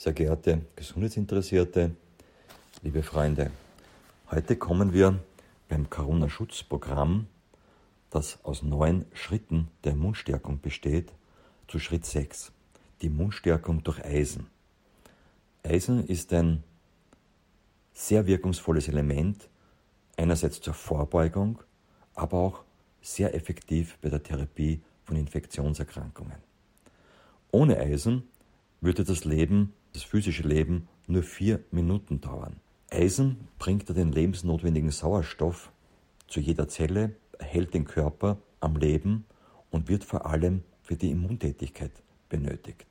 Sehr geehrte Gesundheitsinteressierte, liebe Freunde, heute kommen wir beim Corona-Schutzprogramm, das aus neun Schritten der Immunstärkung besteht, zu Schritt 6, die Immunstärkung durch Eisen. Eisen ist ein sehr wirkungsvolles Element, einerseits zur Vorbeugung, aber auch sehr effektiv bei der Therapie von Infektionserkrankungen. Ohne Eisen würde das Leben, das physische Leben, nur vier Minuten dauern. Eisen bringt den lebensnotwendigen Sauerstoff zu jeder Zelle, erhält den Körper am Leben und wird vor allem für die Immuntätigkeit benötigt.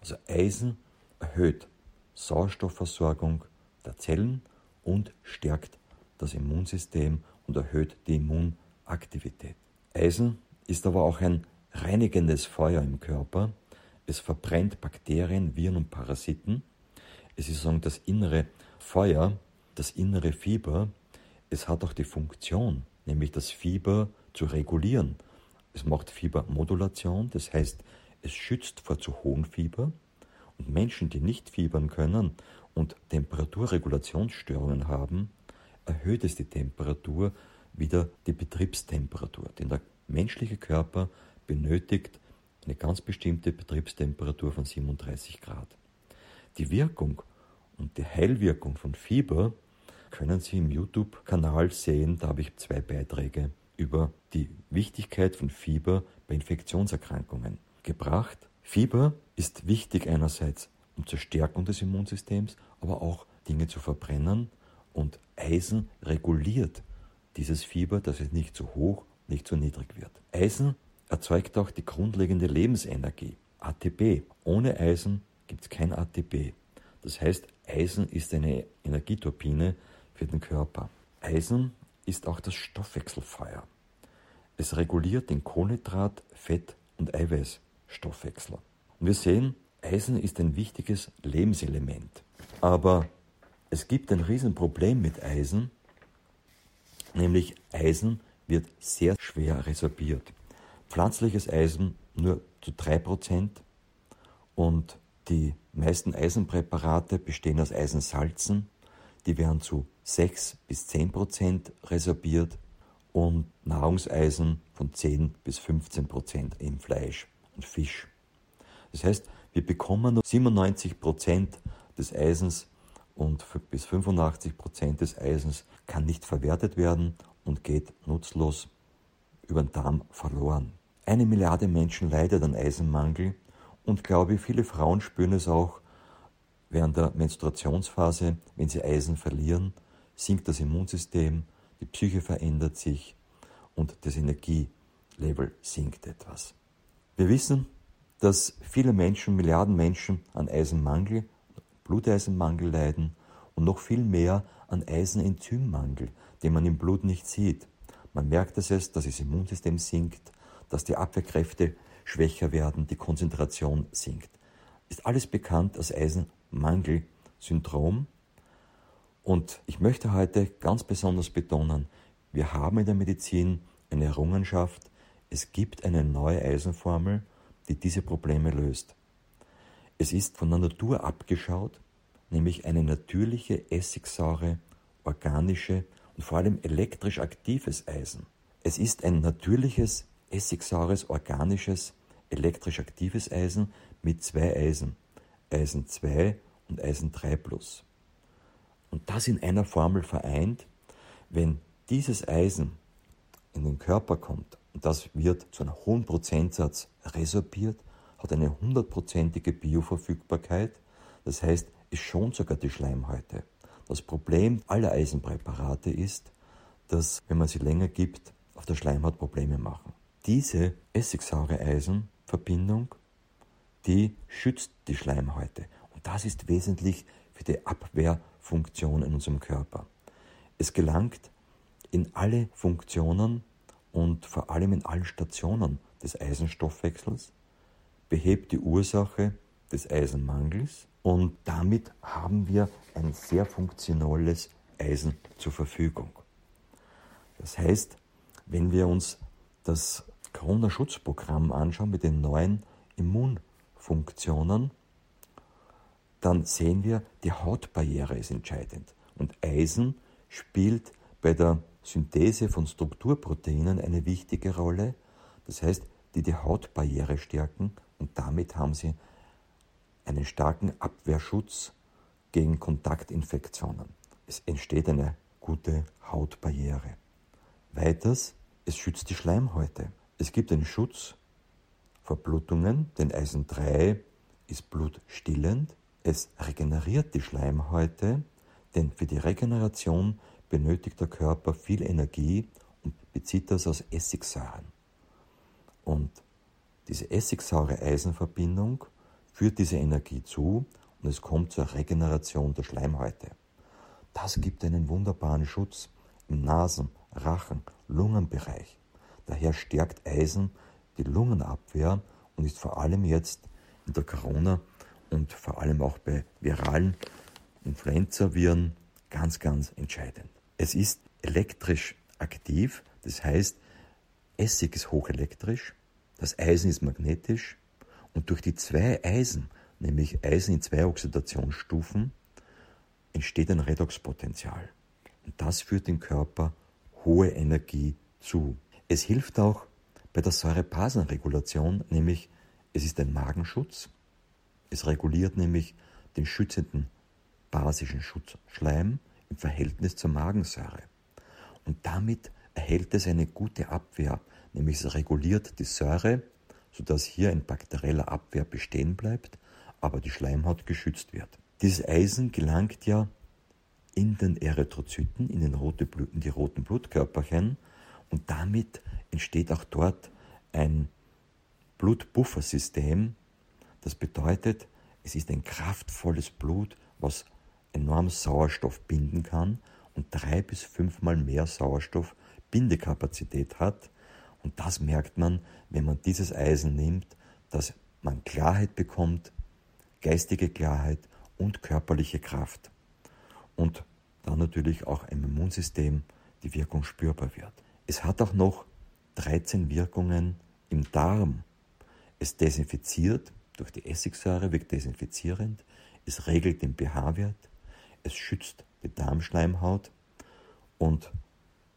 Also Eisen erhöht Sauerstoffversorgung der Zellen und stärkt das Immunsystem und erhöht die Immunaktivität. Eisen ist aber auch ein reinigendes Feuer im Körper. Es verbrennt Bakterien, Viren und Parasiten. Es ist sozusagen das innere Feuer, das innere Fieber. Es hat auch die Funktion, nämlich das Fieber zu regulieren. Es macht Fiebermodulation, das heißt, es schützt vor zu hohem Fieber. Und Menschen, die nicht fiebern können und Temperaturregulationsstörungen haben, erhöht es die Temperatur wieder die Betriebstemperatur. Denn der menschliche Körper benötigt eine ganz bestimmte Betriebstemperatur von 37 Grad. Die Wirkung und die Heilwirkung von Fieber können Sie im YouTube-Kanal sehen. Da habe ich zwei Beiträge über die Wichtigkeit von Fieber bei Infektionserkrankungen gebracht. Fieber ist wichtig einerseits um zur Stärkung des Immunsystems, aber auch Dinge zu verbrennen und Eisen reguliert dieses Fieber, dass es nicht zu hoch, nicht zu niedrig wird. Eisen erzeugt auch die grundlegende Lebensenergie, ATP. Ohne Eisen gibt es kein ATP. Das heißt, Eisen ist eine Energieturbine für den Körper. Eisen ist auch das Stoffwechselfeuer. Es reguliert den Kohlenhydrat-, Fett- und Eiweißstoffwechsel. Und wir sehen, Eisen ist ein wichtiges Lebenselement. Aber es gibt ein Riesenproblem mit Eisen, nämlich Eisen wird sehr schwer resorbiert. Pflanzliches Eisen nur zu 3% und die meisten Eisenpräparate bestehen aus Eisensalzen, die werden zu 6 bis 10% resorbiert und Nahrungseisen von 10 bis 15% im Fleisch und Fisch. Das heißt, wir bekommen nur 97% des Eisens und bis 85% des Eisens kann nicht verwertet werden und geht nutzlos über den Darm verloren. Eine Milliarde Menschen leidet an Eisenmangel und glaube, ich, viele Frauen spüren es auch während der Menstruationsphase, wenn sie Eisen verlieren, sinkt das Immunsystem, die Psyche verändert sich und das Energielevel sinkt etwas. Wir wissen, dass viele Menschen, Milliarden Menschen an Eisenmangel, Bluteisenmangel leiden und noch viel mehr an Eisenenzymmangel, den man im Blut nicht sieht. Man merkt es, dass das Immunsystem sinkt, dass die Abwehrkräfte schwächer werden, die Konzentration sinkt. Ist alles bekannt als Eisenmangelsyndrom. Und ich möchte heute ganz besonders betonen, wir haben in der Medizin eine Errungenschaft, es gibt eine neue Eisenformel, die diese Probleme löst. Es ist von der Natur abgeschaut, nämlich eine natürliche Essigsäure, organische und vor allem elektrisch aktives Eisen. Es ist ein natürliches, essigsaures, organisches, elektrisch aktives Eisen mit zwei Eisen, Eisen 2 und Eisen 3 plus. Und das in einer Formel vereint, wenn dieses Eisen in den Körper kommt und das wird zu einem hohen Prozentsatz resorbiert, hat eine hundertprozentige Bioverfügbarkeit, das heißt, es schont sogar die Schleimhäute. Das Problem aller Eisenpräparate ist, dass, wenn man sie länger gibt, auf der Schleimhaut Probleme machen. Diese Essigsäure-Eisen-Verbindung, die schützt die Schleimhäute. Und das ist wesentlich für die Abwehrfunktion in unserem Körper. Es gelangt in alle Funktionen und vor allem in allen Stationen des Eisenstoffwechsels, behebt die Ursache des Eisenmangels und damit haben wir ein sehr funktionales Eisen zur Verfügung. Das heißt, wenn wir uns das Corona-Schutzprogramm anschauen mit den neuen Immunfunktionen, dann sehen wir, die Hautbarriere ist entscheidend. Und Eisen spielt bei der Synthese von Strukturproteinen eine wichtige Rolle. Das heißt, die die Hautbarriere stärken und damit haben sie einen starken Abwehrschutz gegen Kontaktinfektionen. Es entsteht eine gute Hautbarriere. Weiters, es schützt die Schleimhäute. Es gibt einen Schutz vor Blutungen, denn Eisen 3 ist blutstillend. Es regeneriert die Schleimhäute, denn für die Regeneration benötigt der Körper viel Energie und bezieht das aus Essigsäuren. Und diese Essigsäure-Eisenverbindung führt diese Energie zu und es kommt zur Regeneration der Schleimhäute. Das gibt einen wunderbaren Schutz im Nasen-, Rachen-, Lungenbereich. Daher stärkt Eisen die Lungenabwehr und ist vor allem jetzt in der Corona- und vor allem auch bei viralen Influenza-Viren ganz, ganz entscheidend. Es ist elektrisch aktiv, das heißt, Essig ist hochelektrisch, das Eisen ist magnetisch und durch die zwei Eisen, nämlich Eisen in zwei Oxidationsstufen, entsteht ein Redoxpotential. Und das führt dem Körper hohe Energie zu. Es hilft auch bei der Säurebasenregulation, nämlich es ist ein Magenschutz. Es reguliert nämlich den schützenden basischen Schutzschleim im Verhältnis zur Magensäure. Und damit erhält es eine gute Abwehr, nämlich es reguliert die Säure, sodass hier ein bakterieller Abwehr bestehen bleibt, aber die Schleimhaut geschützt wird. Dieses Eisen gelangt ja in den Erythrozyten, in, den rote in die roten Blutkörperchen und damit entsteht auch dort ein Blutbuffersystem. Das bedeutet, es ist ein kraftvolles Blut, was enorm Sauerstoff binden kann und drei bis fünfmal mehr Sauerstoffbindekapazität hat. Und das merkt man, wenn man dieses Eisen nimmt, dass man Klarheit bekommt, geistige Klarheit und körperliche Kraft. Und dann natürlich auch im Immunsystem die Wirkung spürbar wird. Es hat auch noch 13 Wirkungen im Darm. Es desinfiziert, durch die Essigsäure wirkt desinfizierend, es regelt den pH-Wert, es schützt die Darmschleimhaut und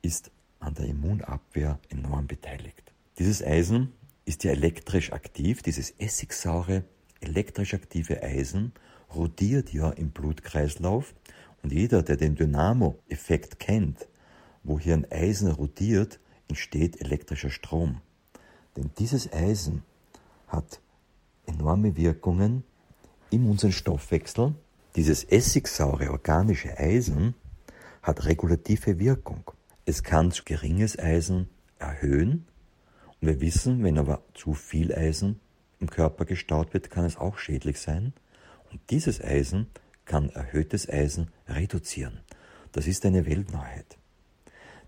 ist an der Immunabwehr enorm beteiligt. Dieses Eisen ist ja elektrisch aktiv, dieses essigsaure, elektrisch aktive Eisen rotiert ja im Blutkreislauf und jeder, der den Dynamo-Effekt kennt, wo hier ein Eisen rotiert, entsteht elektrischer Strom. Denn dieses Eisen hat enorme Wirkungen in unseren Stoffwechsel. Dieses essigsaure organische Eisen hat regulative Wirkung. Es kann zu geringes Eisen erhöhen. Und wir wissen, wenn aber zu viel Eisen im Körper gestaut wird, kann es auch schädlich sein. Und dieses Eisen kann erhöhtes Eisen reduzieren. Das ist eine Weltneuheit.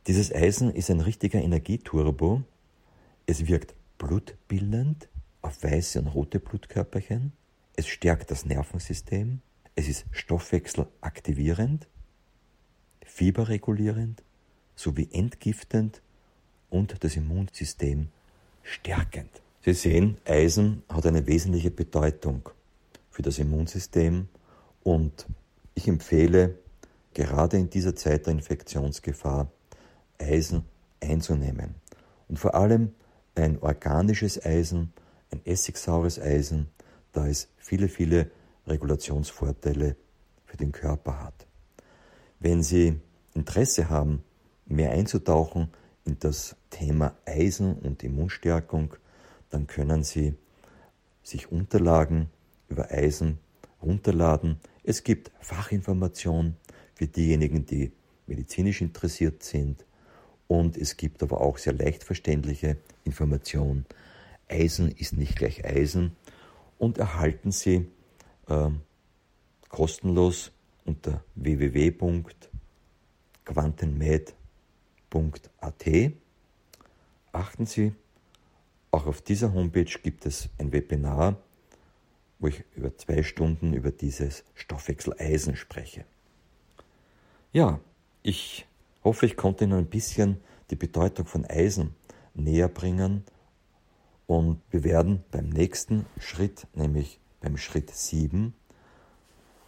Dieses Eisen ist ein richtiger Energieturbo. Es wirkt blutbildend auf weiße und rote Blutkörperchen. Es stärkt das Nervensystem. Es ist stoffwechselaktivierend, fieberregulierend sowie entgiftend und das Immunsystem stärkend. Sie sehen, Eisen hat eine wesentliche Bedeutung für das Immunsystem und ich empfehle gerade in dieser Zeit der Infektionsgefahr Eisen einzunehmen. Und vor allem ein organisches Eisen, ein essigsaures Eisen, da es viele, viele Regulationsvorteile für den Körper hat. Wenn Sie Interesse haben, mehr einzutauchen in das Thema Eisen und Immunstärkung, dann können Sie sich Unterlagen über Eisen runterladen. Es gibt Fachinformationen für diejenigen, die medizinisch interessiert sind und es gibt aber auch sehr leicht verständliche Informationen. Eisen ist nicht gleich Eisen und erhalten Sie äh, kostenlos unter www.quantenmed.at. Achten Sie, auch auf dieser Homepage gibt es ein Webinar, wo ich über zwei Stunden über dieses Stoffwechsel Eisen spreche. Ja, ich hoffe, ich konnte Ihnen ein bisschen die Bedeutung von Eisen näher bringen und wir werden beim nächsten Schritt, nämlich beim Schritt 7,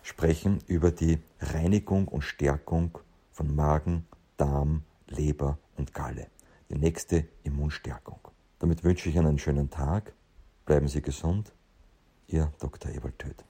sprechen über die Reinigung und Stärkung von Magen, Darm, Leber und Galle. Die nächste Immunstärkung. Damit wünsche ich Ihnen einen schönen Tag. Bleiben Sie gesund. Ihr Dr. Ewald Töth.